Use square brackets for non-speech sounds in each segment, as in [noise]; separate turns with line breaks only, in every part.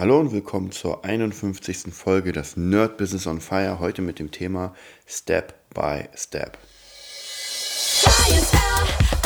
Hallo und willkommen zur 51. Folge des Nerd Business on Fire. Heute mit dem Thema Step by Step.
Fire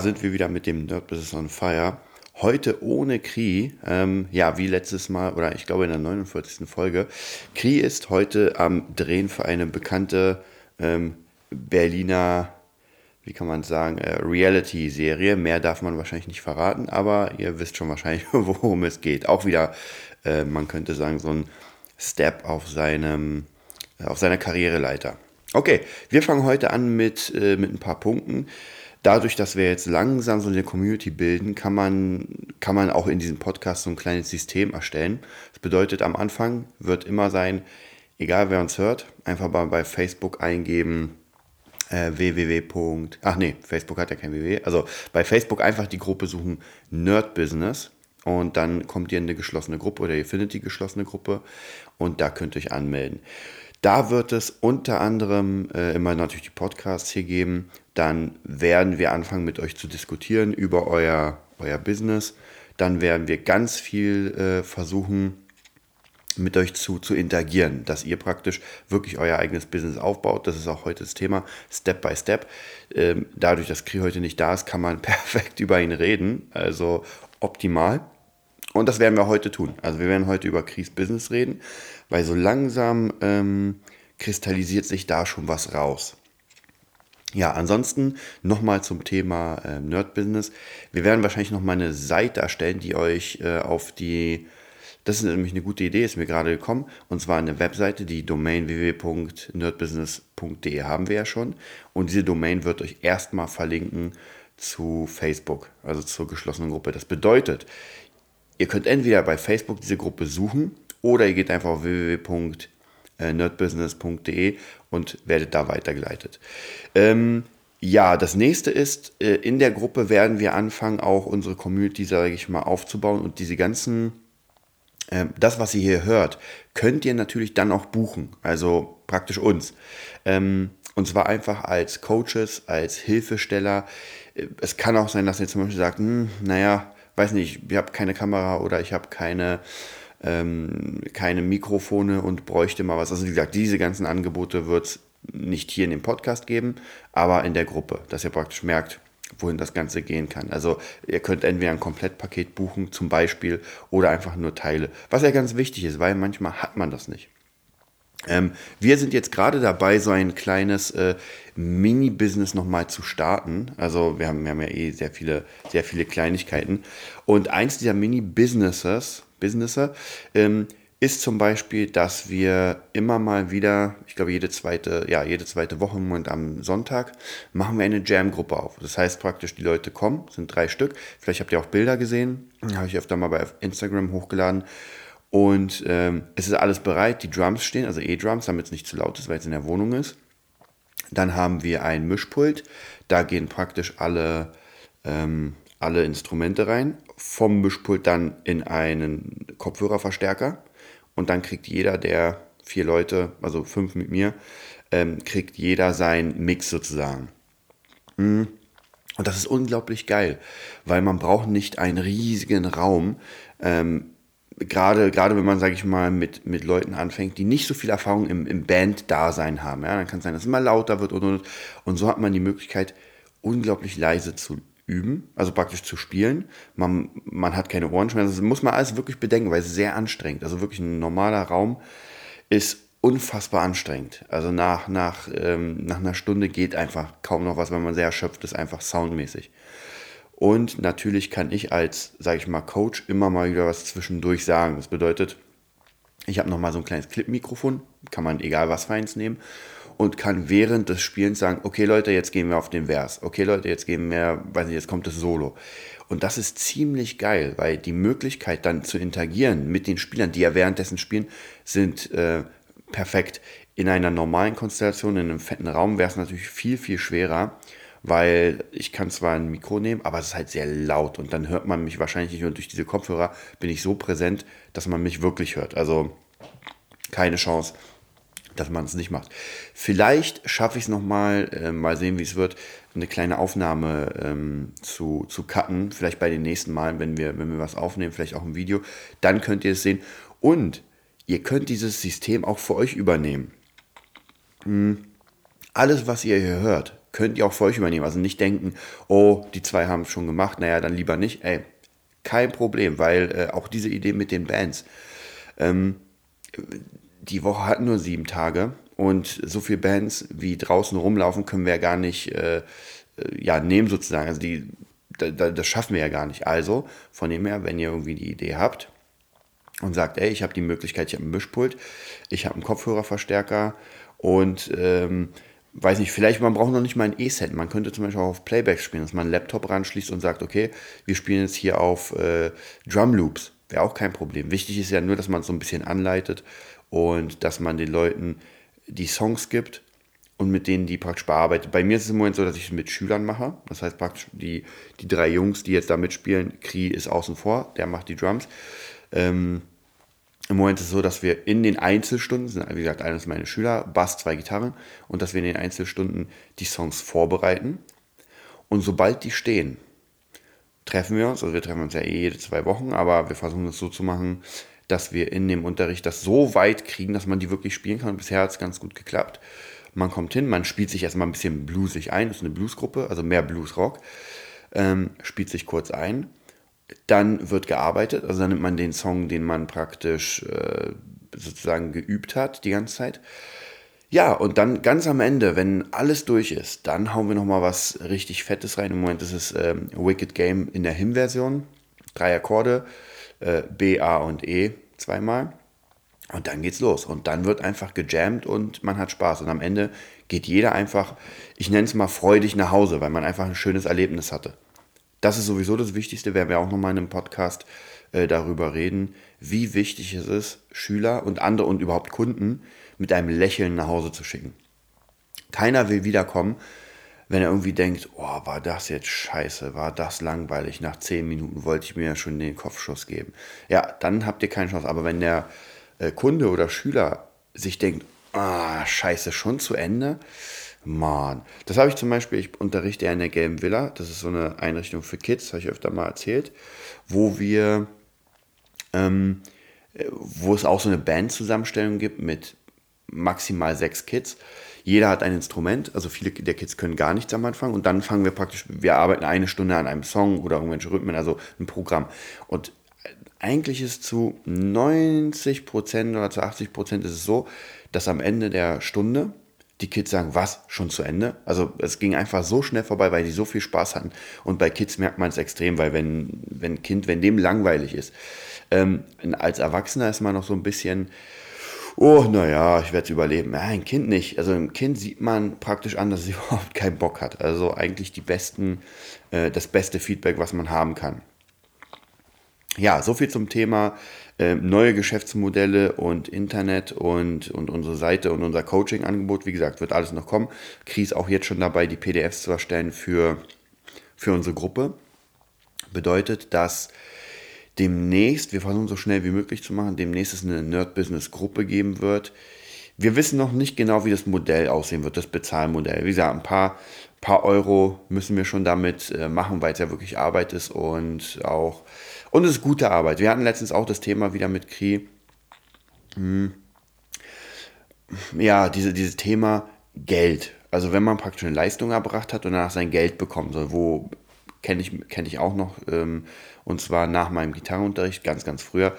Sind wir wieder mit dem Nerd Business on Fire. Heute ohne Kri, ähm, ja, wie letztes Mal, oder ich glaube in der 49. Folge. Kri ist heute am Drehen für eine bekannte ähm, Berliner, wie kann man sagen, äh, Reality-Serie. Mehr darf man wahrscheinlich nicht verraten, aber ihr wisst schon wahrscheinlich, [laughs] worum es geht. Auch wieder, äh, man könnte sagen, so ein Step auf seinem, äh, auf seiner Karriereleiter. Okay, wir fangen heute an mit, äh, mit ein paar Punkten. Dadurch, dass wir jetzt langsam so eine Community bilden, kann man, kann man auch in diesem Podcast so ein kleines System erstellen. Das bedeutet, am Anfang wird immer sein, egal wer uns hört, einfach mal bei Facebook eingeben, äh, www. Ach nee, Facebook hat ja kein www. Also bei Facebook einfach die Gruppe suchen Nerd Business und dann kommt ihr in eine geschlossene Gruppe oder ihr findet die geschlossene Gruppe und da könnt ihr euch anmelden. Da wird es unter anderem äh, immer natürlich die Podcasts hier geben. Dann werden wir anfangen mit euch zu diskutieren über euer, euer Business. Dann werden wir ganz viel äh, versuchen, mit euch zu, zu interagieren, dass ihr praktisch wirklich euer eigenes Business aufbaut. Das ist auch heute das Thema, Step by Step. Ähm, dadurch, dass Kri heute nicht da ist, kann man [laughs] perfekt über ihn reden, also optimal. Und das werden wir heute tun. Also wir werden heute über Kris Business reden, weil so langsam ähm, kristallisiert sich da schon was raus. Ja, ansonsten nochmal zum Thema äh, Nerd Business. Wir werden wahrscheinlich nochmal eine Seite erstellen, die euch äh, auf die, das ist nämlich eine gute Idee, ist mir gerade gekommen, und zwar eine Webseite, die Domain www.nerdbusiness.de haben wir ja schon. Und diese Domain wird euch erstmal verlinken zu Facebook, also zur geschlossenen Gruppe. Das bedeutet, ihr könnt entweder bei Facebook diese Gruppe suchen oder ihr geht einfach auf www.nerdbusiness.de und werdet da weitergeleitet. Ähm, ja, das nächste ist, äh, in der Gruppe werden wir anfangen, auch unsere Community, sage ich mal, aufzubauen und diese ganzen, äh, das, was ihr hier hört, könnt ihr natürlich dann auch buchen, also praktisch uns. Ähm, und zwar einfach als Coaches, als Hilfesteller. Äh, Es kann auch sein, dass ihr zum Beispiel sagt, hm, naja, weiß nicht, ich habe keine Kamera oder ich habe keine, ähm, keine Mikrofone und bräuchte mal was. Also wie gesagt, diese ganzen Angebote wird es nicht hier in dem Podcast geben, aber in der Gruppe, dass ihr praktisch merkt, wohin das Ganze gehen kann. Also ihr könnt entweder ein Komplettpaket buchen zum Beispiel oder einfach nur Teile, was ja ganz wichtig ist, weil manchmal hat man das nicht. Ähm, wir sind jetzt gerade dabei, so ein kleines äh, Mini-Business nochmal zu starten. Also wir haben, wir haben ja eh sehr viele, sehr viele Kleinigkeiten. Und eins dieser Mini-Businesses, Businesses, ähm, ist zum Beispiel, dass wir immer mal wieder, ich glaube jede zweite, ja, jede zweite Woche Moment am Sonntag, machen wir eine Jam-Gruppe auf. Das heißt praktisch, die Leute kommen, sind drei Stück. Vielleicht habt ihr auch Bilder gesehen, habe ich öfter mal bei Instagram hochgeladen. Und ähm, es ist alles bereit, die Drums stehen, also E-Drums, damit es nicht zu laut ist, weil es in der Wohnung ist. Dann haben wir ein Mischpult, da gehen praktisch alle, ähm, alle Instrumente rein. Vom Mischpult dann in einen Kopfhörerverstärker. Und dann kriegt jeder der vier Leute, also fünf mit mir, ähm, kriegt jeder seinen Mix sozusagen. Und das ist unglaublich geil, weil man braucht nicht einen riesigen Raum. Ähm, gerade, gerade wenn man, sage ich mal, mit, mit Leuten anfängt, die nicht so viel Erfahrung im, im Band-Dasein haben. Ja? Dann kann es sein, dass es immer lauter wird und, und, und so hat man die Möglichkeit, unglaublich leise zu üben, also praktisch zu spielen. Man, man hat keine Ohrenschmerzen. Das muss man alles wirklich bedenken, weil es sehr anstrengend. Also wirklich ein normaler Raum ist unfassbar anstrengend. Also nach, nach, ähm, nach einer Stunde geht einfach kaum noch was, wenn man sehr erschöpft ist, einfach soundmäßig. Und natürlich kann ich als, sage ich mal, Coach immer mal wieder was zwischendurch sagen. Das bedeutet, ich habe nochmal so ein kleines Clip-Mikrofon, kann man egal was feins nehmen. und kann während des Spielens sagen, okay Leute, jetzt gehen wir auf den Vers. Okay Leute, jetzt gehen wir, weiß nicht, jetzt kommt das Solo. Und das ist ziemlich geil, weil die Möglichkeit dann zu interagieren mit den Spielern, die ja währenddessen spielen, sind äh, perfekt. In einer normalen Konstellation, in einem fetten Raum wäre es natürlich viel, viel schwerer, weil ich kann zwar ein Mikro nehmen, aber es ist halt sehr laut und dann hört man mich wahrscheinlich nicht und durch diese Kopfhörer bin ich so präsent, dass man mich wirklich hört. Also keine Chance dass man es nicht macht. Vielleicht schaffe ich es nochmal, äh, mal sehen, wie es wird, eine kleine Aufnahme ähm, zu, zu cutten. Vielleicht bei den nächsten Malen, wenn wir, wenn wir was aufnehmen, vielleicht auch ein Video. Dann könnt ihr es sehen. Und ihr könnt dieses System auch für euch übernehmen. Hm. Alles, was ihr hier hört, könnt ihr auch für euch übernehmen. Also nicht denken, oh, die zwei haben es schon gemacht, naja, dann lieber nicht. Ey, kein Problem, weil äh, auch diese Idee mit den Bands. Ähm, die Woche hat nur sieben Tage und so viele Bands wie draußen rumlaufen können wir ja gar nicht äh, äh ja, nehmen sozusagen. Also die, da, das schaffen wir ja gar nicht. Also von dem her, wenn ihr irgendwie die Idee habt und sagt, ey, ich habe die Möglichkeit, ich habe ein Mischpult, ich habe einen Kopfhörerverstärker und ähm, weiß nicht, vielleicht man braucht noch nicht mal ein E-Set. Man könnte zum Beispiel auch auf Playback spielen, dass man einen Laptop ranschließt und sagt, okay, wir spielen jetzt hier auf äh, Drum Loops. Wäre auch kein Problem. Wichtig ist ja nur, dass man es so ein bisschen anleitet und dass man den Leuten die Songs gibt und mit denen die praktisch bearbeitet. Bei mir ist es im Moment so, dass ich es mit Schülern mache. Das heißt praktisch die, die drei Jungs, die jetzt da mitspielen, Kri ist außen vor, der macht die Drums. Ähm, Im Moment ist es so, dass wir in den Einzelstunden, sind, wie gesagt, eines meiner Schüler, Bass, zwei Gitarren, und dass wir in den Einzelstunden die Songs vorbereiten. Und sobald die stehen, treffen wir uns, also wir treffen uns ja eh jede zwei Wochen, aber wir versuchen es so zu machen, dass wir in dem Unterricht das so weit kriegen, dass man die wirklich spielen kann. bisher hat es ganz gut geklappt. Man kommt hin, man spielt sich erstmal ein bisschen bluesig ein, das ist eine Bluesgruppe, also mehr Bluesrock, ähm, spielt sich kurz ein. Dann wird gearbeitet, also dann nimmt man den Song, den man praktisch äh, sozusagen geübt hat die ganze Zeit. Ja, und dann ganz am Ende, wenn alles durch ist, dann hauen wir nochmal was richtig Fettes rein. Im Moment ist es ähm, Wicked Game in der Him-Version. Drei Akkorde, äh, B, A und E zweimal. Und dann geht's los. Und dann wird einfach gejammt und man hat Spaß. Und am Ende geht jeder einfach, ich nenne es mal freudig nach Hause, weil man einfach ein schönes Erlebnis hatte. Das ist sowieso das Wichtigste, werden wir auch nochmal in einem Podcast äh, darüber reden, wie wichtig es ist, Schüler und andere und überhaupt Kunden mit einem Lächeln nach Hause zu schicken. Keiner will wiederkommen, wenn er irgendwie denkt, oh, war das jetzt scheiße, war das langweilig, nach zehn Minuten wollte ich mir ja schon den Kopfschuss geben. Ja, dann habt ihr keine Chance. Aber wenn der äh, Kunde oder Schüler sich denkt, ah, scheiße, schon zu Ende, Mann. Das habe ich zum Beispiel, ich unterrichte ja in der Gelben Villa, das ist so eine Einrichtung für Kids, habe ich öfter mal erzählt, wo wir, ähm, äh, wo es auch so eine Bandzusammenstellung gibt mit maximal sechs Kids jeder hat ein Instrument, also viele der Kids können gar nichts am Anfang und dann fangen wir praktisch, wir arbeiten eine Stunde an einem Song oder irgendwelche Rhythmen, also ein Programm. Und eigentlich ist zu 90 Prozent oder zu 80 Prozent ist es so, dass am Ende der Stunde die Kids sagen, was, schon zu Ende? Also es ging einfach so schnell vorbei, weil die so viel Spaß hatten. Und bei Kids merkt man es extrem, weil wenn, wenn Kind, wenn dem langweilig ist, ähm, als Erwachsener ist man noch so ein bisschen, oh, naja, ich werde es überleben. Ja, ein Kind nicht. Also ein Kind sieht man praktisch an, dass es [laughs] überhaupt keinen Bock hat. Also eigentlich die besten, äh, das beste Feedback, was man haben kann. Ja, so viel zum Thema äh, neue Geschäftsmodelle und Internet und, und unsere Seite und unser Coaching-Angebot. Wie gesagt, wird alles noch kommen. Kries auch jetzt schon dabei, die PDFs zu erstellen für, für unsere Gruppe. Bedeutet, dass demnächst, wir versuchen so schnell wie möglich zu machen, demnächst es eine Nerd-Business-Gruppe geben wird. Wir wissen noch nicht genau, wie das Modell aussehen wird, das Bezahlmodell. Wie gesagt, ein paar, paar Euro müssen wir schon damit äh, machen, weil es ja wirklich Arbeit ist und auch, und es ist gute Arbeit. Wir hatten letztens auch das Thema wieder mit Kri. Hm. Ja, diese, dieses Thema Geld. Also wenn man praktisch eine Leistung erbracht hat und danach sein Geld bekommen soll, wo kenne ich, kenn ich auch noch, ähm, und zwar nach meinem Gitarrenunterricht, ganz, ganz früher.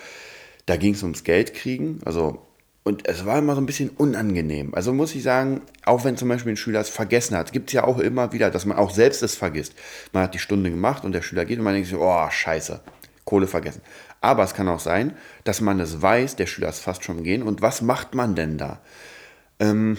Da ging es ums Geld kriegen, also und es war immer so ein bisschen unangenehm. Also muss ich sagen, auch wenn zum Beispiel ein Schüler es vergessen hat, gibt es ja auch immer wieder, dass man auch selbst es vergisst. Man hat die Stunde gemacht und der Schüler geht und man denkt sich, oh, scheiße, Kohle vergessen. Aber es kann auch sein, dass man es weiß, der Schüler ist fast schon gehen. Und was macht man denn da? Ähm,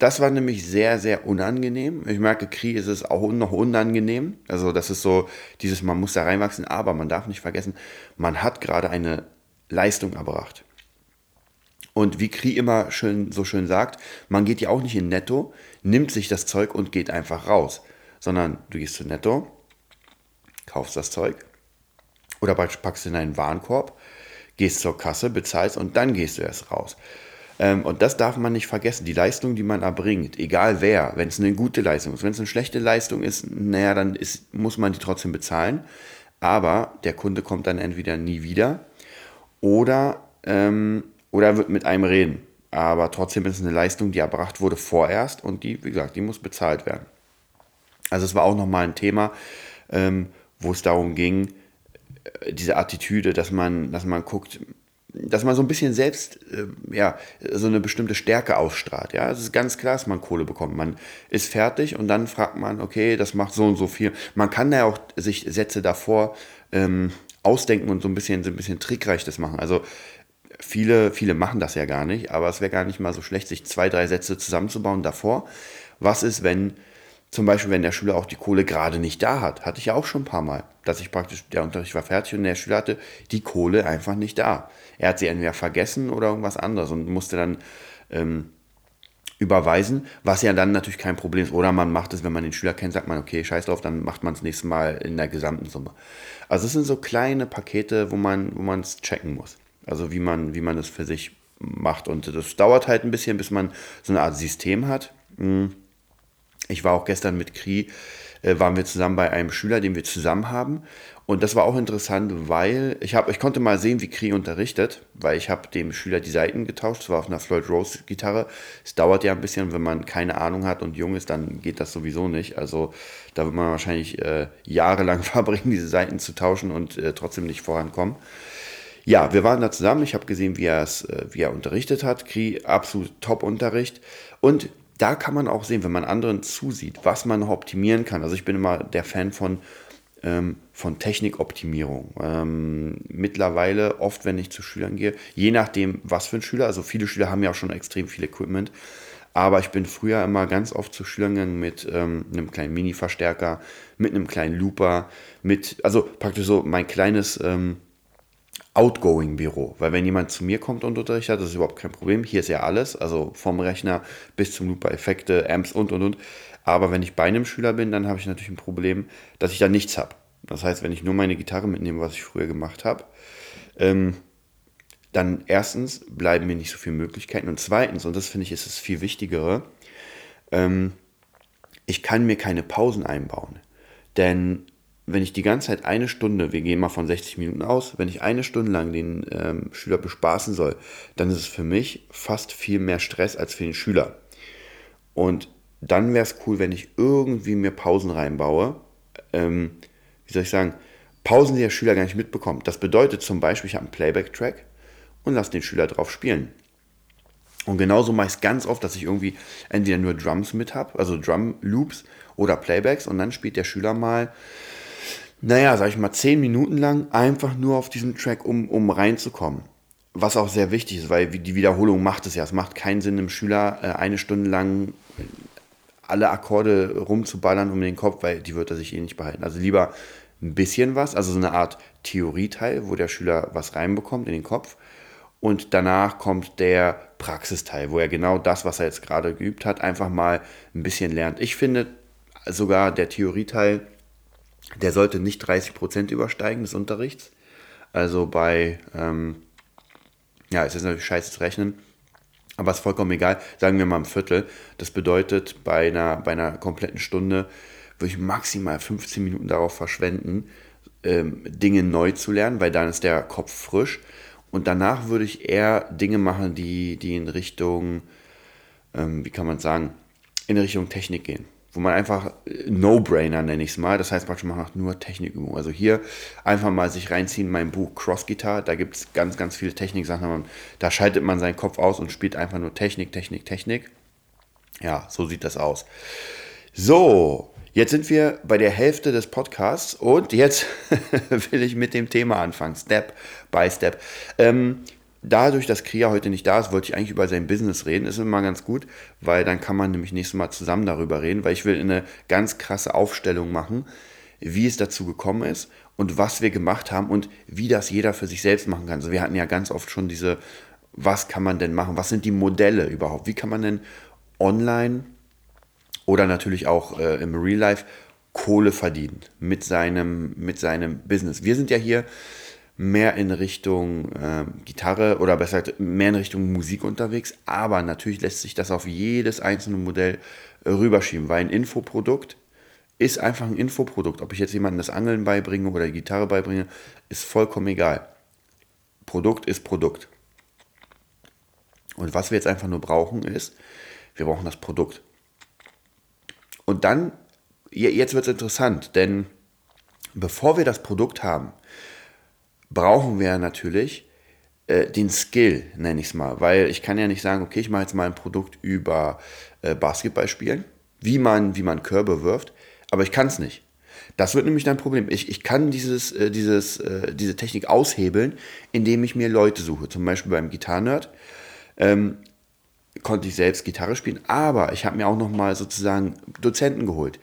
das war nämlich sehr, sehr unangenehm. Ich merke, Kri ist es auch noch unangenehm. Also das ist so dieses, man muss da reinwachsen, aber man darf nicht vergessen, man hat gerade eine Leistung erbracht. Und wie Kri immer schön, so schön sagt, man geht ja auch nicht in Netto, nimmt sich das Zeug und geht einfach raus. Sondern du gehst zu Netto, kaufst das Zeug oder packst in einen Warenkorb, gehst zur Kasse, bezahlst und dann gehst du erst raus. Ähm, und das darf man nicht vergessen. Die Leistung, die man erbringt, egal wer, wenn es eine gute Leistung ist, wenn es eine schlechte Leistung ist, naja, dann ist, muss man die trotzdem bezahlen. Aber der Kunde kommt dann entweder nie wieder oder, ähm, oder wird mit einem reden. Aber trotzdem ist es eine Leistung, die erbracht wurde vorerst und die, wie gesagt, die muss bezahlt werden. Also es war auch nochmal ein Thema, ähm, wo es darum ging, diese Attitüde, dass man, dass man guckt, dass man so ein bisschen selbst äh, ja, so eine bestimmte Stärke ausstrahlt. Ja, es ist ganz klar, dass man Kohle bekommt. Man ist fertig und dann fragt man, okay, das macht so und so viel. Man kann da auch sich Sätze davor ähm, ausdenken und so ein bisschen, so ein bisschen trickreich das machen. Also viele, viele machen das ja gar nicht, aber es wäre gar nicht mal so schlecht, sich zwei, drei Sätze zusammenzubauen davor. Was ist, wenn zum Beispiel, wenn der Schüler auch die Kohle gerade nicht da hat, hatte ich ja auch schon ein paar Mal, dass ich praktisch, der Unterricht war fertig und der Schüler hatte die Kohle einfach nicht da. Er hat sie entweder vergessen oder irgendwas anderes und musste dann ähm, überweisen, was ja dann natürlich kein Problem ist. Oder man macht es, wenn man den Schüler kennt, sagt man, okay, scheiß drauf, dann macht man es nächstes Mal in der gesamten Summe. Also es sind so kleine Pakete, wo man wo es checken muss. Also wie man, wie man es für sich macht. Und das dauert halt ein bisschen, bis man so eine Art System hat. Hm. Ich war auch gestern mit Kri, äh, waren wir zusammen bei einem Schüler, den wir zusammen haben. Und das war auch interessant, weil ich, hab, ich konnte mal sehen, wie Kri unterrichtet, weil ich habe dem Schüler die Seiten getauscht. Das war auf einer Floyd Rose Gitarre. Es dauert ja ein bisschen, wenn man keine Ahnung hat und jung ist, dann geht das sowieso nicht. Also da wird man wahrscheinlich äh, jahrelang [laughs] verbringen, diese Seiten zu tauschen und äh, trotzdem nicht vorankommen. Ja, wir waren da zusammen. Ich habe gesehen, wie, äh, wie er unterrichtet hat. Kri, absolut Top-Unterricht. Und da kann man auch sehen, wenn man anderen zusieht, was man noch optimieren kann. Also ich bin immer der Fan von, ähm, von Technikoptimierung. Ähm, mittlerweile, oft wenn ich zu Schülern gehe, je nachdem, was für ein Schüler, also viele Schüler haben ja auch schon extrem viel Equipment, aber ich bin früher immer ganz oft zu Schülern gegangen mit ähm, einem kleinen Mini-Verstärker, mit einem kleinen Looper, mit, also praktisch so mein kleines ähm, Outgoing-Büro. Weil wenn jemand zu mir kommt und Unterricht hat, das ist überhaupt kein Problem. Hier ist ja alles, also vom Rechner bis zum Looper, Effekte, Amps und und und. Aber wenn ich bei einem Schüler bin, dann habe ich natürlich ein Problem, dass ich da nichts habe. Das heißt, wenn ich nur meine Gitarre mitnehme, was ich früher gemacht habe, ähm, dann erstens bleiben mir nicht so viele Möglichkeiten und zweitens, und das finde ich ist das viel Wichtigere, ähm, ich kann mir keine Pausen einbauen. Denn wenn ich die ganze Zeit eine Stunde, wir gehen mal von 60 Minuten aus, wenn ich eine Stunde lang den ähm, Schüler bespaßen soll, dann ist es für mich fast viel mehr Stress als für den Schüler. Und dann wäre es cool, wenn ich irgendwie mir Pausen reinbaue. Ähm, wie soll ich sagen? Pausen, die der Schüler gar nicht mitbekommt. Das bedeutet zum Beispiel, ich habe einen Playback-Track und lasse den Schüler drauf spielen. Und genauso mache ich es ganz oft, dass ich irgendwie entweder nur Drums mit habe, also Drum-Loops oder Playbacks und dann spielt der Schüler mal naja, sag ich mal, zehn Minuten lang einfach nur auf diesem Track, um, um reinzukommen. Was auch sehr wichtig ist, weil die Wiederholung macht es ja. Es macht keinen Sinn, einem Schüler äh, eine Stunde lang alle Akkorde rumzuballern um den Kopf, weil die wird er sich eh nicht behalten. Also lieber ein bisschen was, also so eine Art Theorieteil, wo der Schüler was reinbekommt in den Kopf. Und danach kommt der Praxisteil, wo er genau das, was er jetzt gerade geübt hat, einfach mal ein bisschen lernt. Ich finde sogar der Theorieteil der sollte nicht 30 Prozent übersteigen des Unterrichts. Also bei, ähm, ja, es ist natürlich scheiße zu rechnen, aber es ist vollkommen egal. Sagen wir mal ein Viertel. Das bedeutet, bei einer, bei einer kompletten Stunde würde ich maximal 15 Minuten darauf verschwenden, ähm, Dinge neu zu lernen, weil dann ist der Kopf frisch. Und danach würde ich eher Dinge machen, die, die in Richtung, ähm, wie kann man sagen, in Richtung Technik gehen wo man einfach äh, No-Brainer nenne ich es mal. Das heißt praktisch, man macht nur Technikübungen. Also hier einfach mal sich reinziehen, mein Buch Cross Guitar. Da gibt es ganz, ganz viele Techniksachen. Da schaltet man seinen Kopf aus und spielt einfach nur Technik, Technik, Technik. Ja, so sieht das aus. So, jetzt sind wir bei der Hälfte des Podcasts und jetzt [laughs] will ich mit dem Thema anfangen. Step by Step. Ähm, dadurch, dass Kria heute nicht da ist, wollte ich eigentlich über sein Business reden. Ist immer ganz gut, weil dann kann man nämlich nächstes Mal zusammen darüber reden, weil ich will eine ganz krasse Aufstellung machen, wie es dazu gekommen ist und was wir gemacht haben und wie das jeder für sich selbst machen kann. Also wir hatten ja ganz oft schon diese, was kann man denn machen? Was sind die Modelle überhaupt? Wie kann man denn online oder natürlich auch äh, im Real Life Kohle verdienen mit seinem, mit seinem Business? Wir sind ja hier mehr in Richtung ähm, Gitarre oder besser gesagt mehr in Richtung Musik unterwegs, aber natürlich lässt sich das auf jedes einzelne Modell äh, rüberschieben, weil ein Infoprodukt ist einfach ein Infoprodukt. Ob ich jetzt jemandem das Angeln beibringe oder die Gitarre beibringe, ist vollkommen egal. Produkt ist Produkt. Und was wir jetzt einfach nur brauchen ist, wir brauchen das Produkt. Und dann, je- jetzt wird es interessant, denn bevor wir das Produkt haben, brauchen wir natürlich äh, den Skill, nenne ich es mal. Weil ich kann ja nicht sagen, okay, ich mache jetzt mal ein Produkt über äh, Basketball spielen, wie man, wie man Körbe wirft, aber ich kann es nicht. Das wird nämlich dein Problem. Ich, ich kann dieses, äh, dieses, äh, diese Technik aushebeln, indem ich mir Leute suche. Zum Beispiel beim Gitarrenerd konnte ich selbst Gitarre spielen, aber ich habe mir auch nochmal sozusagen Dozenten geholt,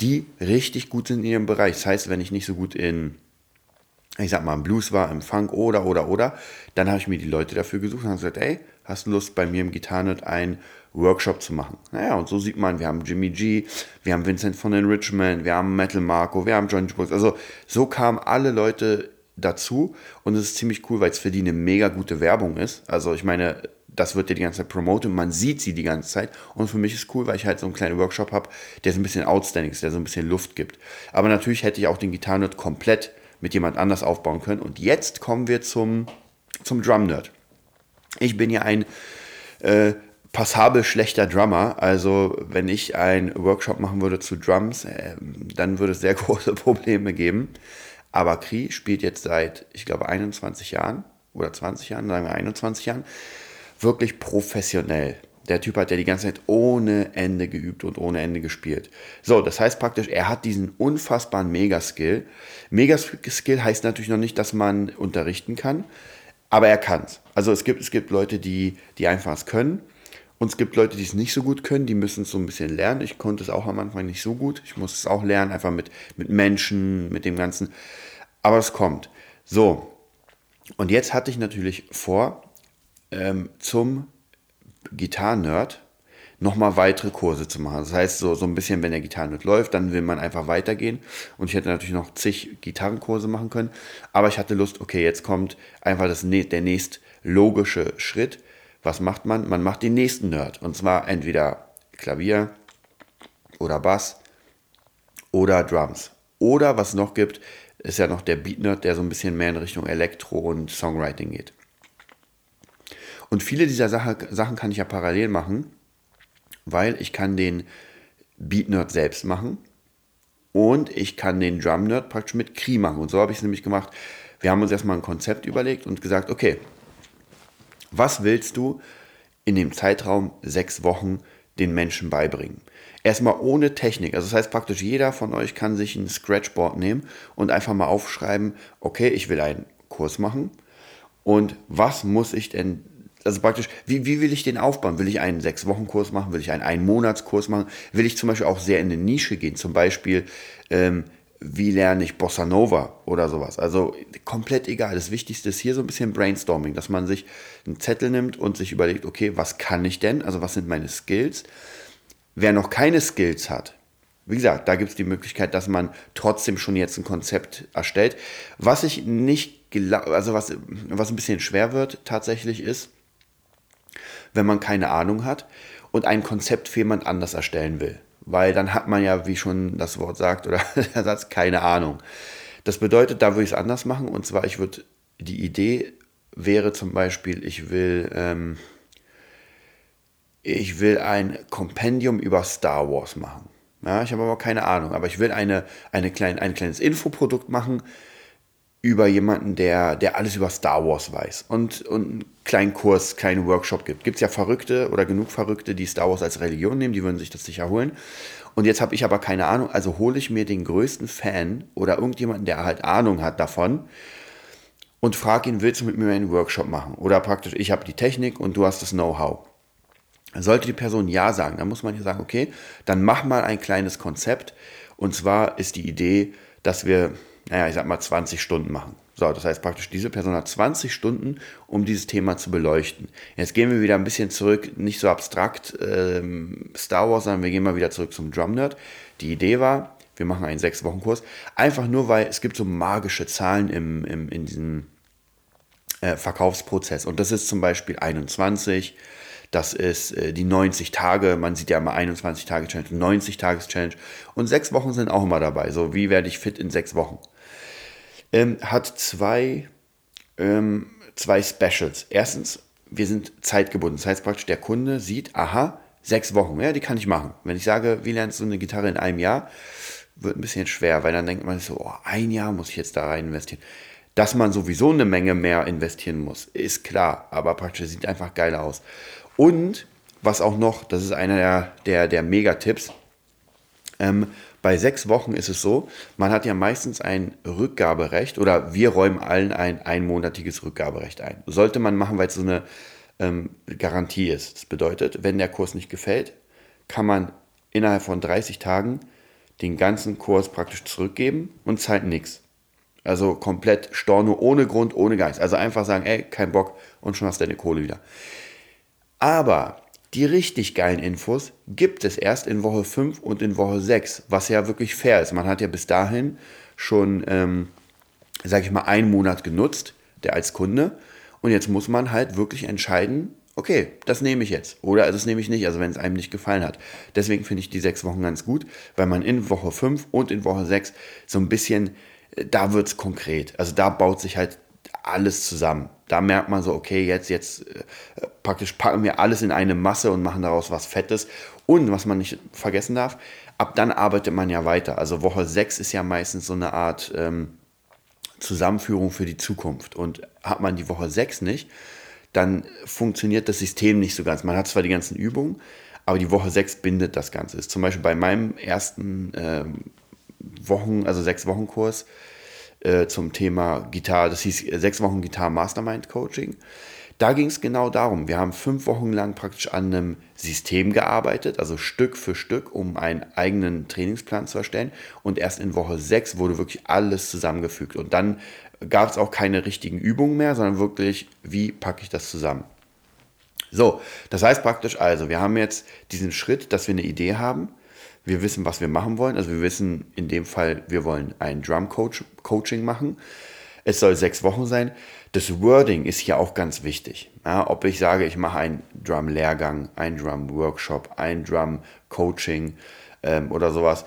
die richtig gut sind in ihrem Bereich. Das heißt, wenn ich nicht so gut in, ich sag mal, im Blues war, im Funk oder, oder, oder, dann habe ich mir die Leute dafür gesucht und habe gesagt, ey, hast du Lust, bei mir im Gitarrenerd einen Workshop zu machen? Naja, und so sieht man, wir haben Jimmy G, wir haben Vincent von den Richmond, wir haben Metal Marco, wir haben John Brooks. Also so kamen alle Leute dazu und es ist ziemlich cool, weil es für die eine mega gute Werbung ist. Also ich meine, das wird ja die ganze Zeit promotet man sieht sie die ganze Zeit. Und für mich ist cool, weil ich halt so einen kleinen Workshop habe, der so ein bisschen outstanding ist, der so ein bisschen Luft gibt. Aber natürlich hätte ich auch den Gitarrenerd komplett mit jemand anders aufbauen können. Und jetzt kommen wir zum, zum Drum-Nerd. Ich bin ja ein äh, passabel schlechter Drummer. Also wenn ich einen Workshop machen würde zu Drums, äh, dann würde es sehr [laughs] große Probleme geben. Aber Kri spielt jetzt seit, ich glaube, 21 Jahren oder 20 Jahren, sagen wir 21 Jahren, wirklich professionell. Der Typ hat ja die ganze Zeit ohne Ende geübt und ohne Ende gespielt. So, das heißt praktisch, er hat diesen unfassbaren Megaskill. Megaskill heißt natürlich noch nicht, dass man unterrichten kann, aber er kann es. Also es gibt, es gibt Leute, die, die einfach es können. Und es gibt Leute, die es nicht so gut können, die müssen es so ein bisschen lernen. Ich konnte es auch am Anfang nicht so gut. Ich musste es auch lernen, einfach mit, mit Menschen, mit dem Ganzen. Aber es kommt. So, und jetzt hatte ich natürlich vor, ähm, zum Gitarrennerd nochmal weitere Kurse zu machen. Das heißt, so, so ein bisschen, wenn der Gitarrennerd läuft, dann will man einfach weitergehen. Und ich hätte natürlich noch zig Gitarrenkurse machen können. Aber ich hatte Lust, okay, jetzt kommt einfach das, der nächst logische Schritt. Was macht man? Man macht den nächsten Nerd. Und zwar entweder Klavier oder Bass oder Drums. Oder was es noch gibt, ist ja noch der Beat Nerd, der so ein bisschen mehr in Richtung Elektro und Songwriting geht. Und viele dieser Sache, Sachen kann ich ja parallel machen, weil ich kann den Beat Nerd selbst machen und ich kann den Drum Nerd praktisch mit Kri machen. Und so habe ich es nämlich gemacht. Wir haben uns erstmal ein Konzept überlegt und gesagt, okay, was willst du in dem Zeitraum sechs Wochen den Menschen beibringen? Erstmal ohne Technik. Also das heißt praktisch, jeder von euch kann sich ein Scratchboard nehmen und einfach mal aufschreiben, okay, ich will einen Kurs machen. Und was muss ich denn, also praktisch, wie, wie will ich den aufbauen? Will ich einen Sechs-Wochen-Kurs machen? Will ich einen Ein-Monats-Kurs machen? Will ich zum Beispiel auch sehr in eine Nische gehen? Zum Beispiel, ähm, wie lerne ich Bossa Nova oder sowas? Also komplett egal. Das Wichtigste ist hier so ein bisschen Brainstorming, dass man sich einen Zettel nimmt und sich überlegt, okay, was kann ich denn? Also was sind meine Skills? Wer noch keine Skills hat, wie gesagt, da gibt es die Möglichkeit, dass man trotzdem schon jetzt ein Konzept erstellt. Was ich nicht also was, was ein bisschen schwer wird tatsächlich ist, wenn man keine Ahnung hat und ein Konzept für jemand anders erstellen will. Weil dann hat man ja, wie schon das Wort sagt oder [laughs] der Satz, keine Ahnung. Das bedeutet, da würde ich es anders machen. Und zwar, ich würde, die Idee wäre zum Beispiel, ich will, ähm, ich will ein Kompendium über Star Wars machen. Ja, ich habe aber keine Ahnung, aber ich will eine, eine klein, ein kleines Infoprodukt machen über jemanden, der, der alles über Star Wars weiß und, und einen kleinen Kurs, kleinen Workshop gibt. Gibt es ja Verrückte oder genug Verrückte, die Star Wars als Religion nehmen, die würden sich das sicher holen. Und jetzt habe ich aber keine Ahnung, also hole ich mir den größten Fan oder irgendjemanden, der halt Ahnung hat davon und frag ihn, willst du mit mir einen Workshop machen? Oder praktisch, ich habe die Technik und du hast das Know-how. Sollte die Person Ja sagen, dann muss man hier sagen, okay, dann mach mal ein kleines Konzept. Und zwar ist die Idee, dass wir, naja, ich sag mal 20 Stunden machen. So, das heißt praktisch, diese Person hat 20 Stunden, um dieses Thema zu beleuchten. Jetzt gehen wir wieder ein bisschen zurück, nicht so abstrakt ähm, Star Wars, sondern wir gehen mal wieder zurück zum Drum Nerd. Die Idee war, wir machen einen sechs Wochen Kurs, einfach nur, weil es gibt so magische Zahlen im, im, in diesem äh, Verkaufsprozess. Und das ist zum Beispiel 21, das ist äh, die 90 Tage, man sieht ja immer 21 Tage Challenge, 90 Tages Challenge und sechs Wochen sind auch immer dabei. So, wie werde ich fit in sechs Wochen? Ähm, hat zwei, ähm, zwei Specials. Erstens, wir sind zeitgebunden. Das heißt praktisch, der Kunde sieht, aha, sechs Wochen, ja, die kann ich machen. Wenn ich sage, wie lernst du eine Gitarre in einem Jahr, wird ein bisschen schwer, weil dann denkt man so, oh, ein Jahr muss ich jetzt da rein investieren. Dass man sowieso eine Menge mehr investieren muss, ist klar, aber praktisch sieht einfach geil aus. Und was auch noch, das ist einer der, der, der Megatipps, ähm, bei sechs Wochen ist es so, man hat ja meistens ein Rückgaberecht oder wir räumen allen ein einmonatiges Rückgaberecht ein. Sollte man machen, weil es so eine ähm, Garantie ist. Das bedeutet, wenn der Kurs nicht gefällt, kann man innerhalb von 30 Tagen den ganzen Kurs praktisch zurückgeben und zahlt nichts. Also komplett Storno, ohne Grund, ohne Geist. Also einfach sagen, ey, kein Bock und schon hast du deine Kohle wieder. Aber die richtig geilen Infos gibt es erst in Woche 5 und in Woche 6, was ja wirklich fair ist. Man hat ja bis dahin schon, ähm, sag ich mal, einen Monat genutzt, der als Kunde. Und jetzt muss man halt wirklich entscheiden, okay, das nehme ich jetzt. Oder das nehme ich nicht, also wenn es einem nicht gefallen hat. Deswegen finde ich die sechs Wochen ganz gut, weil man in Woche 5 und in Woche 6 so ein bisschen, äh, da wird es konkret. Also da baut sich halt alles zusammen. Da merkt man so, okay, jetzt, jetzt äh, praktisch packen wir alles in eine Masse und machen daraus was Fettes. Und was man nicht vergessen darf, ab dann arbeitet man ja weiter. Also Woche 6 ist ja meistens so eine Art ähm, Zusammenführung für die Zukunft. Und hat man die Woche 6 nicht, dann funktioniert das System nicht so ganz. Man hat zwar die ganzen Übungen, aber die Woche 6 bindet das Ganze. Ist zum Beispiel bei meinem ersten ähm, Wochen, also sechs Wochen Kurs, äh, zum Thema Gitarre, das hieß äh, sechs Wochen Gitarre Mastermind Coaching. Da ging es genau darum. Wir haben fünf Wochen lang praktisch an einem System gearbeitet, also Stück für Stück, um einen eigenen Trainingsplan zu erstellen. Und erst in Woche sechs wurde wirklich alles zusammengefügt. Und dann gab es auch keine richtigen Übungen mehr, sondern wirklich, wie packe ich das zusammen. So, das heißt praktisch also, wir haben jetzt diesen Schritt, dass wir eine Idee haben, wir wissen, was wir machen wollen. Also wir wissen in dem Fall, wir wollen ein Drum -Coach Coaching machen. Es soll sechs Wochen sein. Das Wording ist hier auch ganz wichtig. Ja, ob ich sage, ich mache einen Drum-Lehrgang, einen Drum-Workshop, ein Drum-Coaching ähm, oder sowas,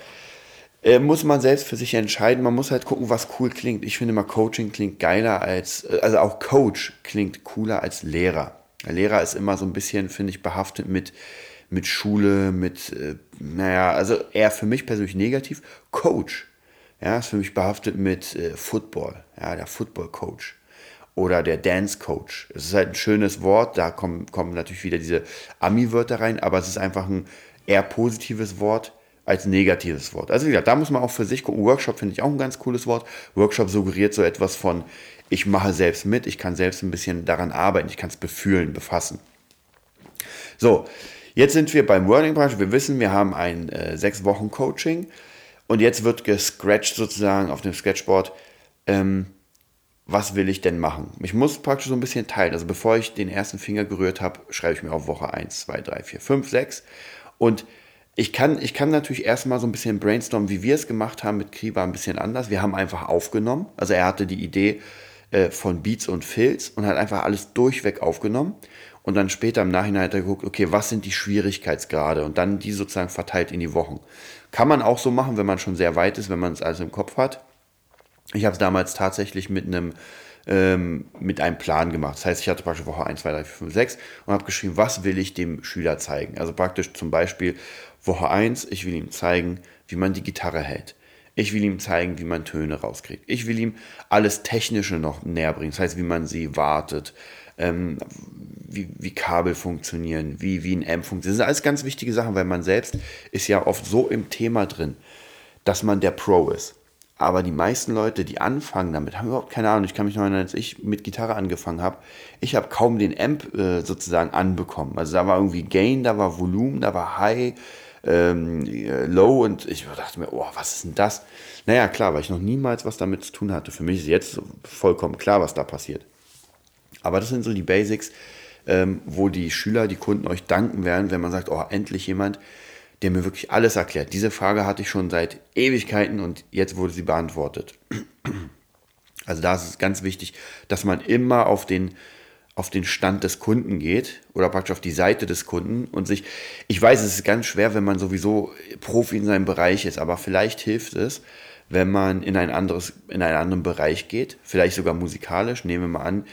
äh, muss man selbst für sich entscheiden. Man muss halt gucken, was cool klingt. Ich finde mal, Coaching klingt geiler als, äh, also auch Coach klingt cooler als Lehrer. Lehrer ist immer so ein bisschen, finde ich, behaftet mit mit Schule, mit, äh, naja, also eher für mich persönlich negativ. Coach, ja, ist für mich behaftet mit äh, Football, ja, der Football Coach oder der Dance Coach. Es ist halt ein schönes Wort, da kommen, kommen natürlich wieder diese Ami-Wörter rein, aber es ist einfach ein eher positives Wort als negatives Wort. Also wie gesagt, da muss man auch für sich gucken. Workshop finde ich auch ein ganz cooles Wort. Workshop suggeriert so etwas von, ich mache selbst mit, ich kann selbst ein bisschen daran arbeiten, ich kann es befühlen, befassen. So, Jetzt sind wir beim Wording Branch. Wir wissen, wir haben ein äh, sechs Wochen Coaching und jetzt wird gescratcht sozusagen auf dem Sketchboard. Ähm, was will ich denn machen? Ich muss praktisch so ein bisschen teilen. Also bevor ich den ersten Finger gerührt habe, schreibe ich mir auf Woche 1, 2, 3, 4, 5, 6. Und ich kann, ich kann natürlich erstmal so ein bisschen brainstormen, wie wir es gemacht haben mit Kri war ein bisschen anders. Wir haben einfach aufgenommen. Also er hatte die Idee äh, von Beats und Filz und hat einfach alles durchweg aufgenommen und dann später im Nachhinein hat er geguckt, okay, was sind die Schwierigkeitsgrade und dann die sozusagen verteilt in die Wochen. Kann man auch so machen, wenn man schon sehr weit ist, wenn man es also im Kopf hat. Ich habe es damals tatsächlich mit einem ähm, mit einem Plan gemacht. Das heißt, ich hatte praktisch Woche 1, 2, 3, 4, 5, 6 und habe geschrieben, was will ich dem Schüler zeigen. Also praktisch zum Beispiel Woche 1, ich will ihm zeigen, wie man die Gitarre hält. Ich will ihm zeigen, wie man Töne rauskriegt. Ich will ihm alles Technische noch näher bringen. Das heißt, wie man sie wartet, ähm, wie, wie Kabel funktionieren, wie, wie ein Amp funktioniert. Das sind alles ganz wichtige Sachen, weil man selbst ist ja oft so im Thema drin, dass man der Pro ist. Aber die meisten Leute, die anfangen damit, haben überhaupt keine Ahnung. Ich kann mich noch erinnern, als ich mit Gitarre angefangen habe, ich habe kaum den Amp äh, sozusagen anbekommen. Also da war irgendwie Gain, da war Volumen, da war High, ähm, äh, Low und ich dachte mir, oh, was ist denn das? Naja, klar, weil ich noch niemals was damit zu tun hatte. Für mich ist jetzt vollkommen klar, was da passiert. Aber das sind so die Basics, ähm, wo die Schüler, die Kunden euch danken werden, wenn man sagt, oh, endlich jemand, der mir wirklich alles erklärt. Diese Frage hatte ich schon seit Ewigkeiten und jetzt wurde sie beantwortet. [clears throat] Also da ist es ganz wichtig, dass man immer auf den, auf den Stand des Kunden geht oder praktisch auf die Seite des Kunden und sich, ich weiß, es ist ganz schwer, wenn man sowieso Profi in seinem Bereich ist, aber vielleicht hilft es, wenn man in ein anderes, in einen anderen Bereich geht, vielleicht sogar musikalisch. Nehmen wir mal an,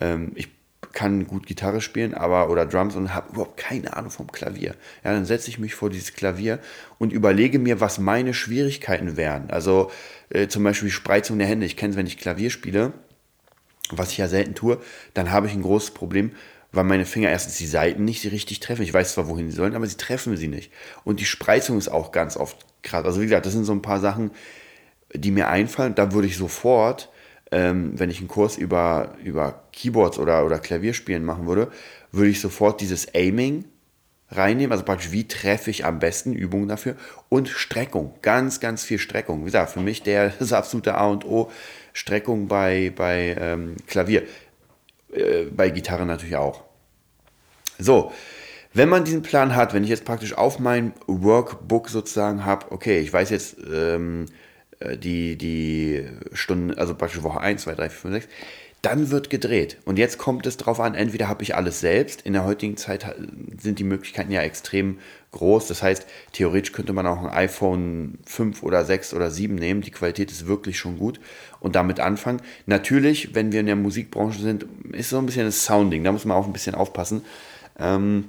ähm, ich kann gut Gitarre spielen, aber oder Drums und habe überhaupt keine Ahnung vom Klavier. Ja, dann setze ich mich vor dieses Klavier und überlege mir, was meine Schwierigkeiten wären. Also äh, zum Beispiel Spreizung der Hände. Ich kenne es, wenn ich Klavier spiele, was ich ja selten tue, dann habe ich ein großes Problem, weil meine Finger erstens die Seiten nicht richtig treffen. Ich weiß zwar, wohin sie sollen, aber sie treffen sie nicht. Und die Spreizung ist auch ganz oft krass. Also wie gesagt, das sind so ein paar Sachen, die mir einfallen. Da würde ich sofort ähm, wenn ich einen Kurs über, über Keyboards oder, oder Klavierspielen machen würde, würde ich sofort dieses Aiming reinnehmen, also praktisch wie treffe ich am besten, Übungen dafür? Und Streckung, ganz, ganz viel Streckung. Wie gesagt, für mich der [laughs] das absolute A und O, Streckung bei, bei ähm, Klavier, äh, bei Gitarre natürlich auch. So, wenn man diesen Plan hat, wenn ich jetzt praktisch auf mein Workbook sozusagen habe, okay, ich weiß jetzt, ähm, äh, die, die Stunden, also praktisch Woche 1, 2, 3, 4, 5, 6, dann wird gedreht. Und jetzt kommt es darauf an, entweder habe ich alles selbst, in der heutigen Zeit sind die Möglichkeiten ja extrem groß. Das heißt, theoretisch könnte man auch ein iPhone 5 oder 6 oder 7 nehmen. Die Qualität ist wirklich schon gut und damit anfangen. Natürlich, wenn wir in der Musikbranche sind, ist so ein bisschen das Sounding. Da muss man auch ein bisschen aufpassen. Ähm,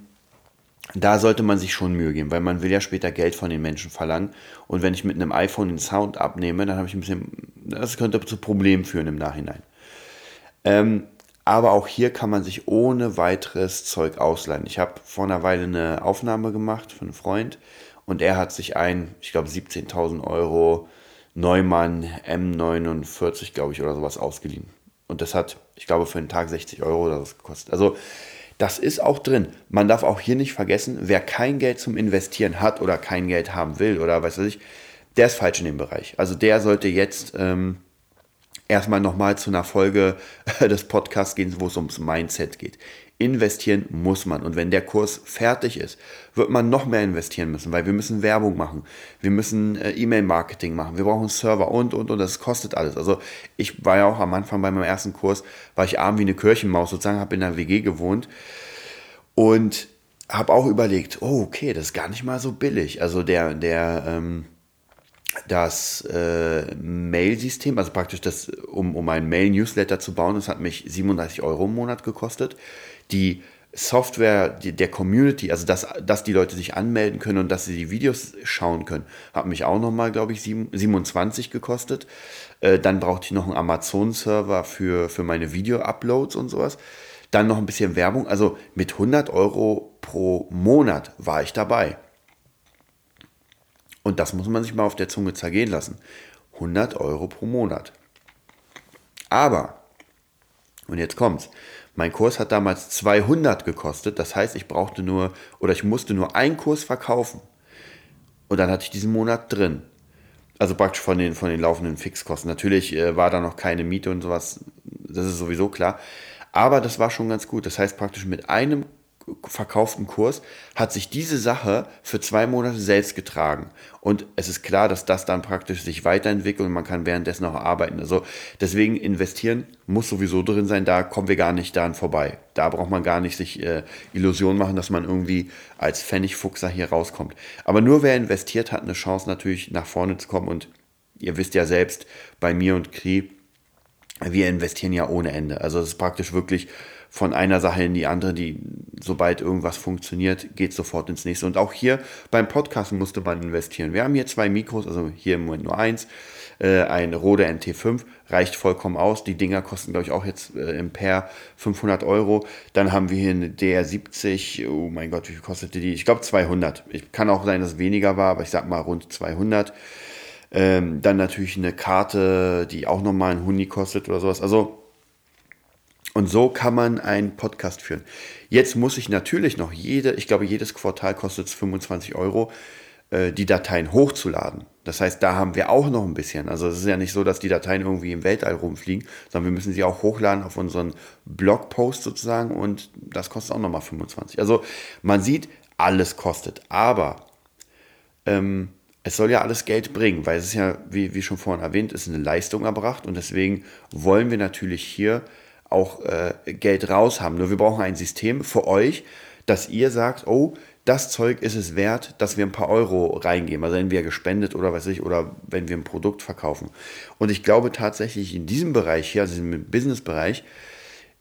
da sollte man sich schon Mühe geben, weil man will ja später Geld von den Menschen verlangen. Und wenn ich mit einem iPhone den Sound abnehme, dann habe ich ein bisschen, das könnte zu Problemen führen im Nachhinein. Ähm, aber auch hier kann man sich ohne weiteres Zeug ausleihen. Ich habe vor einer Weile eine Aufnahme gemacht von einem Freund und er hat sich ein, ich glaube 17.000 Euro Neumann M49, glaube ich, oder sowas ausgeliehen. Und das hat, ich glaube, für einen Tag 60 Euro oder was gekostet. Also das ist auch drin. Man darf auch hier nicht vergessen, wer kein Geld zum Investieren hat oder kein Geld haben will oder was weiß ich, der ist falsch in dem Bereich. Also der sollte jetzt ähm, erstmal nochmal zu einer Folge [laughs] des Podcasts gehen, wo es ums Mindset geht investieren muss man. Und wenn der Kurs fertig ist, wird man noch mehr investieren müssen, weil wir müssen Werbung machen, wir müssen äh, E-Mail-Marketing machen, wir brauchen Server und, und, und, das kostet alles. Also ich war ja auch am Anfang bei meinem ersten Kurs, war ich arm wie eine Kirchenmaus sozusagen, habe in der WG gewohnt und habe auch überlegt, oh, okay, das ist gar nicht mal so billig. Also der, der, ähm, das äh, Mail-System, also praktisch das, um, um ein Mail-Newsletter zu bauen, das hat mich 37 Euro im Monat gekostet die Software der Community, also dass, dass die Leute sich anmelden können und dass sie die Videos schauen können, hat mich auch nochmal, glaube ich, 7, 27 gekostet. Äh, dann brauchte ich noch einen Amazon-Server für, für meine Video-Uploads und sowas. Dann noch ein bisschen Werbung. Also mit 100 Euro pro Monat war ich dabei. Und das muss man sich mal auf der Zunge zergehen lassen. 100 Euro pro Monat. Aber, und jetzt kommt's, mein Kurs hat damals 200 gekostet. Das heißt, ich brauchte nur oder ich musste nur einen Kurs verkaufen. Und dann hatte ich diesen Monat drin. Also praktisch von den, von den laufenden Fixkosten. Natürlich äh, war da noch keine Miete und sowas. Das ist sowieso klar. Aber das war schon ganz gut. Das heißt praktisch mit einem verkauften Kurs hat sich diese Sache für zwei Monate selbst getragen. Und es ist klar, dass das dann praktisch sich weiterentwickelt und man kann währenddessen auch arbeiten. Also deswegen investieren muss sowieso drin sein, da kommen wir gar nicht daran vorbei. Da braucht man gar nicht sich äh, Illusionen machen, dass man irgendwie als Pfennigfuchser hier rauskommt. Aber nur wer investiert, hat eine Chance natürlich nach vorne zu kommen und ihr wisst ja selbst, bei mir und Kri, wir investieren ja ohne Ende. Also es ist praktisch wirklich von einer Sache in die andere, die sobald irgendwas funktioniert, geht sofort ins nächste. Und auch hier beim Podcast musste man investieren. Wir haben hier zwei Mikros, also hier im Moment nur eins. Äh, ein Rode NT5 reicht vollkommen aus. Die Dinger kosten, glaube ich, auch jetzt äh, im Pair 500 Euro. Dann haben wir hier eine DR70. Oh mein Gott, wie viel kostete die? Ich glaube 200. Ich kann auch sein, dass es weniger war, aber ich sag mal rund 200. Ähm, dann natürlich eine Karte, die auch nochmal ein Huni kostet oder sowas. Also, und so kann man einen Podcast führen. Jetzt muss ich natürlich noch jede, ich glaube, jedes Quartal kostet es 25 Euro, äh, die Dateien hochzuladen. Das heißt, da haben wir auch noch ein bisschen. Also es ist ja nicht so, dass die Dateien irgendwie im Weltall rumfliegen, sondern wir müssen sie auch hochladen auf unseren Blogpost sozusagen und das kostet auch nochmal 25. Also man sieht, alles kostet. Aber ähm, es soll ja alles Geld bringen, weil es ist ja, wie, wie schon vorhin erwähnt, ist eine Leistung erbracht und deswegen wollen wir natürlich hier auch äh, Geld raus haben. Nur wir brauchen ein System für euch, dass ihr sagt, oh, das Zeug ist es wert, dass wir ein paar Euro reingeben, also wenn wir gespendet oder weiß ich, oder wenn wir ein Produkt verkaufen. Und ich glaube tatsächlich in diesem Bereich hier, also im Business-Bereich,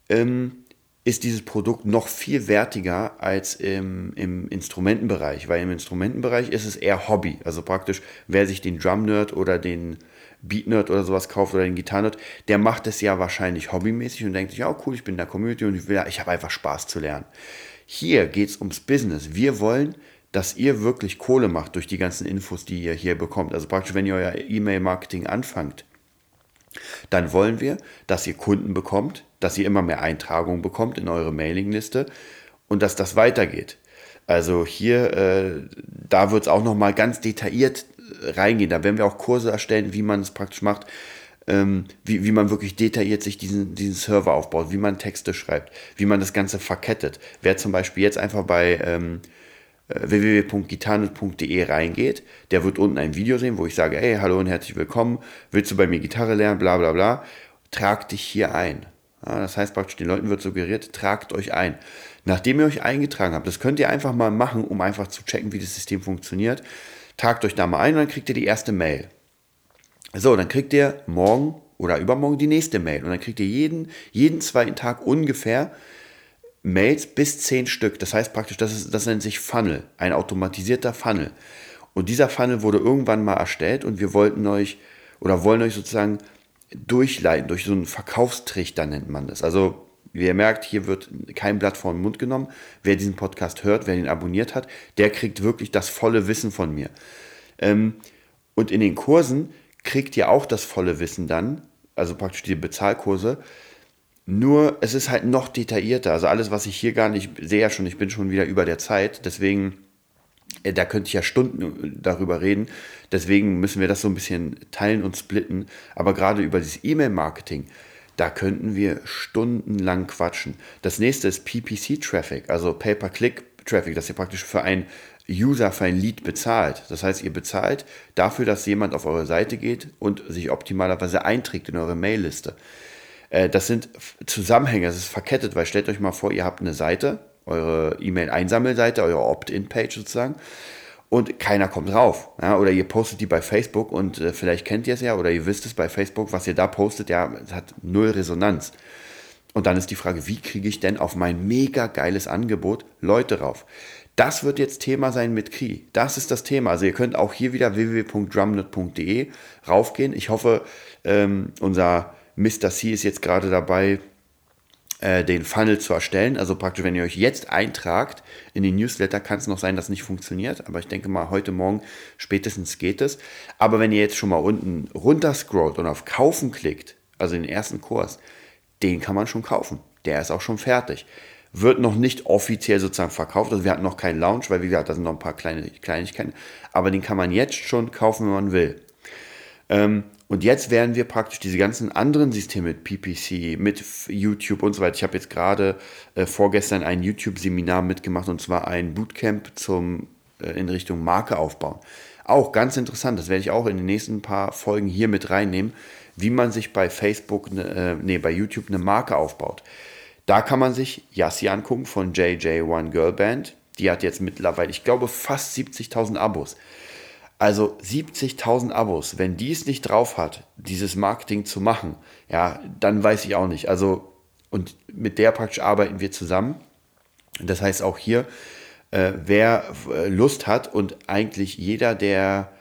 ähm, ist dieses Produkt noch viel wertiger als im, im Instrumentenbereich, weil im Instrumentenbereich ist es eher Hobby. Also praktisch, wer sich den Drum Nerd oder den Beat Nerd oder sowas kauft oder den Gitarren Nerd, der macht es ja wahrscheinlich hobbymäßig und denkt sich, ja oh, cool, ich bin in der Community und ich, will, ich habe einfach Spaß zu lernen. Hier geht es ums Business. Wir wollen, dass ihr wirklich Kohle macht durch die ganzen Infos, die ihr hier bekommt. Also praktisch, wenn ihr euer E-Mail-Marketing anfangt, dann wollen wir, dass ihr Kunden bekommt, dass ihr immer mehr Eintragungen bekommt in eure Mailingliste und dass das weitergeht. Also hier, äh, da wird es auch nochmal ganz detailliert reingehen. Da werden wir auch Kurse erstellen, wie man es praktisch macht, ähm, wie, wie man wirklich detailliert sich diesen, diesen Server aufbaut, wie man Texte schreibt, wie man das Ganze verkettet. Wer zum Beispiel jetzt einfach bei ähm, äh, www.gitarrenut.de reingeht, der wird unten ein Video sehen, wo ich sage, hey, hallo und herzlich willkommen, willst du bei mir Gitarre lernen, bla bla bla, trag dich hier ein. Ja, das heißt praktisch, den Leuten wird suggeriert, tragt euch ein. Nachdem ihr euch eingetragen habt, das könnt ihr einfach mal machen, um einfach zu checken, wie das System funktioniert, tragt euch da mal ein und dann kriegt ihr die erste Mail. So, dann kriegt ihr morgen oder übermorgen die nächste Mail und dann kriegt ihr jeden, jeden zweiten Tag ungefähr Mails bis zehn Stück. Das heißt praktisch, das, ist, das nennt sich Funnel, ein automatisierter Funnel. Und dieser Funnel wurde irgendwann mal erstellt und wir wollten euch oder wollen euch sozusagen durchleiten, durch so einen Verkaufstrichter nennt man das. Also, wie ihr merkt, hier wird kein Blatt vor den Mund genommen. Wer diesen Podcast hört, wer ihn abonniert hat, der kriegt wirklich das volle Wissen von mir. Ähm, und in den Kursen kriegt ihr auch das volle Wissen dann, also praktisch die Bezahlkurse, nur es ist halt noch detaillierter. Also alles, was ich hier gar nicht sehe, schon, ich bin schon wieder über der Zeit. Deswegen, äh, da könnte ich ja Stunden äh, darüber reden. Deswegen müssen wir das so ein bisschen teilen und splitten. Aber gerade über dieses E-Mail-Marketing, da könnten wir stundenlang quatschen. Das nächste ist PPC-Traffic, also Pay-per-Click-Traffic, dass ihr praktisch für ein User für ein Lead bezahlt. Das heißt, ihr bezahlt dafür, dass jemand auf eure Seite geht und sich optimalerweise einträgt in eure Mailliste. Äh, das sind Zusammenhänge, das ist verkettet, weil stellt euch mal vor, ihr habt eine Seite, eure E-Mail-Einsammelseite, eure Opt-in-Page sozusagen, und keiner kommt drauf. Ja, oder ihr postet die bei Facebook und äh, vielleicht kennt ihr es ja oder ihr wisst es bei Facebook, was ihr da postet, ja, hat null Resonanz. Und dann ist die Frage, wie kriege ich denn auf mein mega geiles Angebot Leute rauf? Das wird jetzt Thema sein mit Kri. Das ist das Thema. Also ihr könnt auch hier wieder www.drumnet.de raufgehen. Ich hoffe, ähm, unser Mr. C ist jetzt gerade dabei, äh, den Funnel zu erstellen. Also praktisch, wenn ihr euch jetzt eintragt in den Newsletter, kann es noch sein, dass es nicht funktioniert. Aber ich denke mal, heute Morgen spätestens geht es. Aber wenn ihr jetzt schon mal unten runter scrollt und auf Kaufen klickt, also den ersten Kurs, den kann man schon kaufen. Der ist auch schon fertig. Wird noch nicht offiziell sozusagen verkauft. Also wir hatten noch keinen Launch, weil wie gesagt, da sind noch ein paar kleine Kleinigkeiten. Aber den kann man jetzt schon kaufen, wenn man will. Ähm, und jetzt werden wir praktisch diese ganzen anderen Systeme mit PPC, mit YouTube und so weiter. Ich habe jetzt gerade äh, vorgestern ein YouTube-Seminar mitgemacht und zwar ein Bootcamp zum, äh, in Richtung Marke aufbauen. Auch ganz interessant, das werde ich auch in den nächsten paar Folgen hier mit reinnehmen, wie man sich bei Facebook, ne, äh, nee, bei YouTube eine Marke aufbaut. Da kann man sich Yassi angucken von JJ1 Girl Band. Die hat jetzt mittlerweile, ich glaube, fast 70.000 Abos. Also 70.000 Abos, wenn die es nicht drauf hat, dieses Marketing zu machen, ja, dann weiß ich auch nicht. Also, und mit der praktisch arbeiten wir zusammen. Das heißt auch hier, äh, wer äh, Lust hat und eigentlich jeder, der,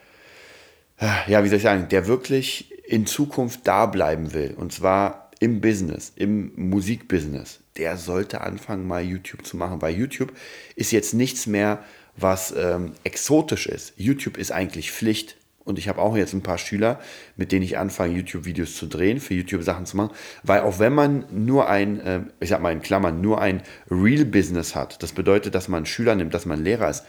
äh, ja, wie soll ich sagen, der wirklich in Zukunft da bleiben will, und zwar im Business, im Musikbusiness, der sollte anfangen, mal YouTube zu machen, weil YouTube ist jetzt nichts mehr, was ähm, exotisch ist. YouTube ist eigentlich Pflicht Und ich habe auch jetzt ein paar Schüler, mit denen ich anfange, YouTube-Videos zu drehen, für YouTube Sachen zu machen. Weil auch wenn man nur ein, äh, ich sag mal in Klammern, nur ein Real-Business hat, das bedeutet, dass man Schüler nimmt, dass man Lehrer ist,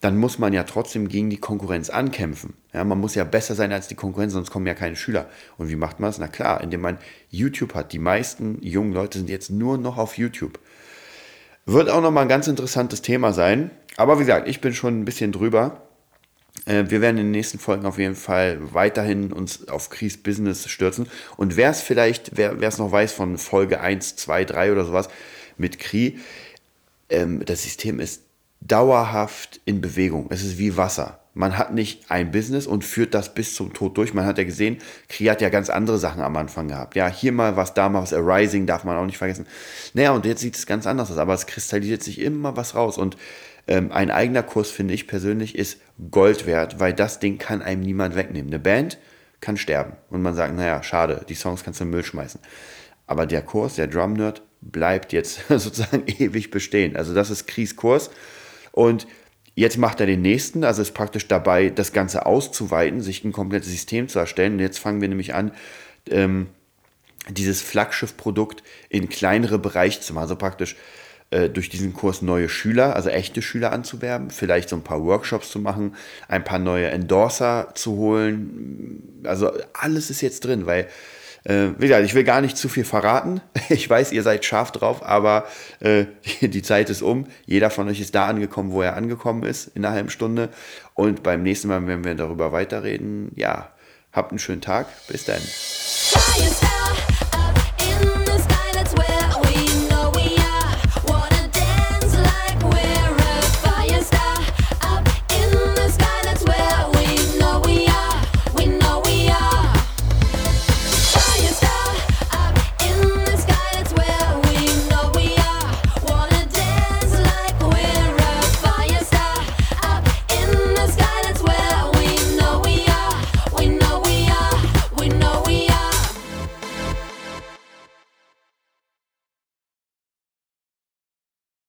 dann muss man ja trotzdem gegen die Konkurrenz ankämpfen. Ja, man muss ja besser sein als die Konkurrenz, sonst kommen ja keine Schüler. Und wie macht man das? Na klar, indem man YouTube hat. Die meisten jungen Leute sind jetzt nur noch auf YouTube. Wird auch nochmal ein ganz interessantes Thema sein. Aber wie gesagt, ich bin schon ein bisschen drüber. Äh, Wir werden in den nächsten Folgen auf jeden Fall weiterhin uns auf Chris Business stürzen. Und wer es vielleicht, wer es noch weiß von Folge 1, 2, 3 oder sowas mit Kri, ähm, das System ist dauerhaft in Bewegung. Es ist wie Wasser. Man hat nicht ein Business und führt das bis zum Tod durch. Man hat ja gesehen, Kri hat ja ganz andere Sachen am Anfang gehabt. Ja, hier mal was, da mal was, Arising darf man auch nicht vergessen. Naja, und jetzt sieht es ganz anders aus, aber es kristallisiert sich immer was raus. Und ähm, ein eigener Kurs, finde ich persönlich, ist Gold wert, weil das Ding kann einem niemand wegnehmen. Eine Band kann sterben und man sagt, naja, schade, die Songs kannst du in den Müll schmeißen. Aber der Kurs, der Drum Nerd, bleibt jetzt [laughs] sozusagen ewig bestehen. Also das ist Kris Kurs und jetzt macht er den nächsten, also ist praktisch dabei, das Ganze auszuweiten, sich ein komplettes System zu erstellen. Und jetzt fangen wir nämlich an, ähm, dieses Flaggschiff-Produkt in kleinere Bereiche zu machen. Also praktisch äh, durch diesen Kurs neue Schüler, also echte Schüler anzuwerben, vielleicht so ein paar Workshops zu machen, ein paar neue Endorser zu holen. Also alles ist jetzt drin, weil, äh, wie gesagt, ich will gar nicht zu viel verraten. [laughs] Ich weiß, ihr seid scharf drauf, aber äh, [laughs] die Zeit ist um. Jeder von euch ist da angekommen, wo er angekommen ist, in einer halben Stunde. Und beim nächsten Mal werden wir darüber weiterreden. Ja, habt einen schönen Tag. Bis dann.